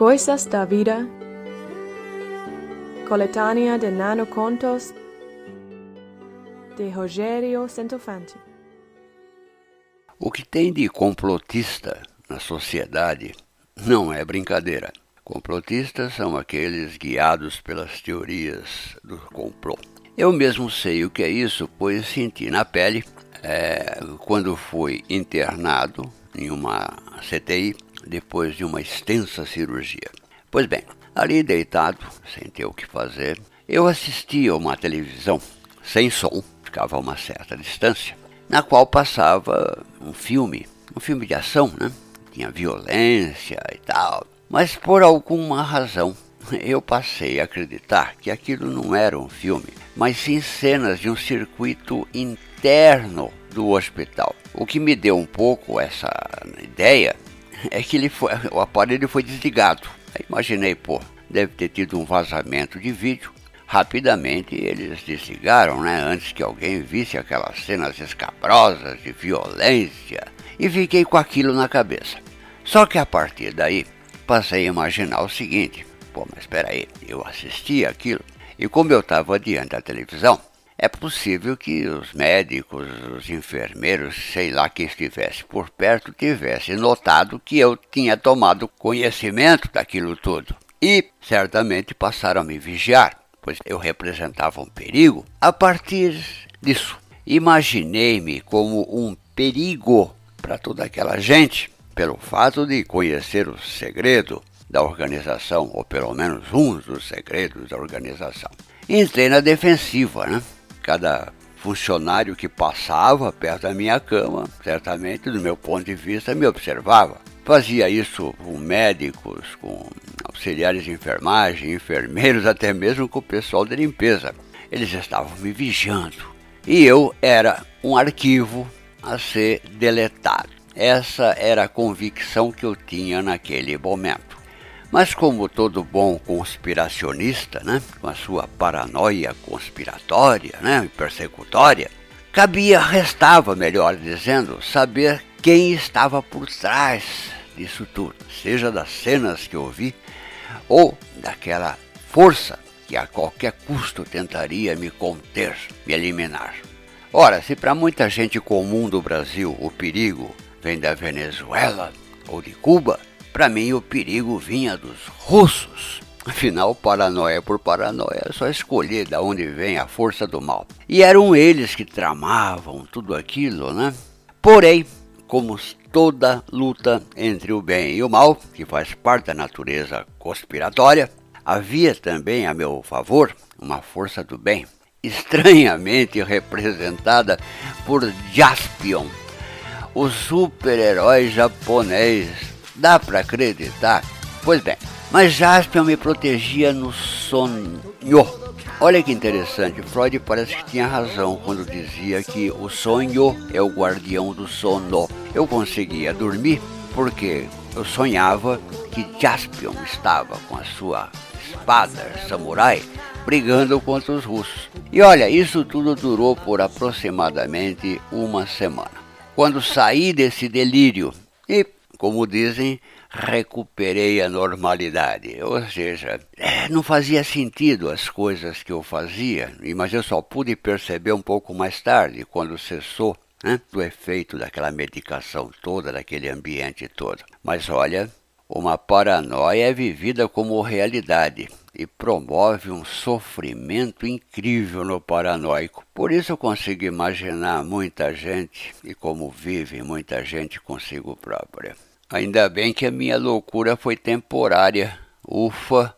Coisas da Vida, coletânea de nanocontos de Rogério Centofante. O que tem de complotista na sociedade não é brincadeira. Complotistas são aqueles guiados pelas teorias do complô. Eu mesmo sei o que é isso, pois senti na pele é, quando fui internado em uma CTI depois de uma extensa cirurgia. Pois bem, ali deitado, sem ter o que fazer, eu assistia uma televisão sem som, ficava a uma certa distância, na qual passava um filme, um filme de ação, né? Tinha violência e tal. Mas por alguma razão eu passei a acreditar que aquilo não era um filme, mas sim cenas de um circuito interno do hospital. O que me deu um pouco essa ideia é que ele foi, o aparelho foi desligado. Aí imaginei, pô, deve ter tido um vazamento de vídeo. Rapidamente eles desligaram, né? Antes que alguém visse aquelas cenas escabrosas de violência. E fiquei com aquilo na cabeça. Só que a partir daí, passei a imaginar o seguinte: pô, mas espera aí, eu assisti aquilo. E como eu estava diante da televisão, é possível que os médicos, os enfermeiros, sei lá quem estivesse por perto, tivesse notado que eu tinha tomado conhecimento daquilo tudo. E certamente passaram a me vigiar, pois eu representava um perigo. A partir disso, imaginei-me como um perigo para toda aquela gente, pelo fato de conhecer o segredo da organização, ou pelo menos um dos segredos da organização. Entrei na defensiva, né? Cada funcionário que passava perto da minha cama, certamente, do meu ponto de vista, me observava. Fazia isso com médicos, com auxiliares de enfermagem, enfermeiros, até mesmo com o pessoal de limpeza. Eles estavam me vigiando. E eu era um arquivo a ser deletado. Essa era a convicção que eu tinha naquele momento. Mas como todo bom conspiracionista, né, com a sua paranoia conspiratória né, e persecutória, cabia, restava, melhor dizendo, saber quem estava por trás disso tudo, seja das cenas que eu vi ou daquela força que a qualquer custo tentaria me conter, me eliminar. Ora, se para muita gente comum do Brasil o perigo vem da Venezuela ou de Cuba, para mim, o perigo vinha dos russos. Afinal, paranoia por paranoia é só escolher de onde vem a força do mal. E eram eles que tramavam tudo aquilo, né? Porém, como toda luta entre o bem e o mal, que faz parte da natureza conspiratória, havia também a meu favor uma força do bem, estranhamente representada por Jaspion, o super-herói japonês Dá para acreditar? Pois bem, mas Jaspion me protegia no sonho. Olha que interessante, Freud parece que tinha razão quando dizia que o sonho é o guardião do sono. Eu conseguia dormir porque eu sonhava que Jaspion estava com a sua espada samurai brigando contra os russos. E olha, isso tudo durou por aproximadamente uma semana. Quando saí desse delírio e como dizem, recuperei a normalidade. Ou seja, é, não fazia sentido as coisas que eu fazia, mas eu só pude perceber um pouco mais tarde, quando cessou né, do efeito daquela medicação toda, daquele ambiente todo. Mas olha, uma paranoia é vivida como realidade e promove um sofrimento incrível no paranoico. Por isso eu consigo imaginar muita gente e como vive muita gente consigo própria. Ainda bem que a minha loucura foi temporária. Ufa!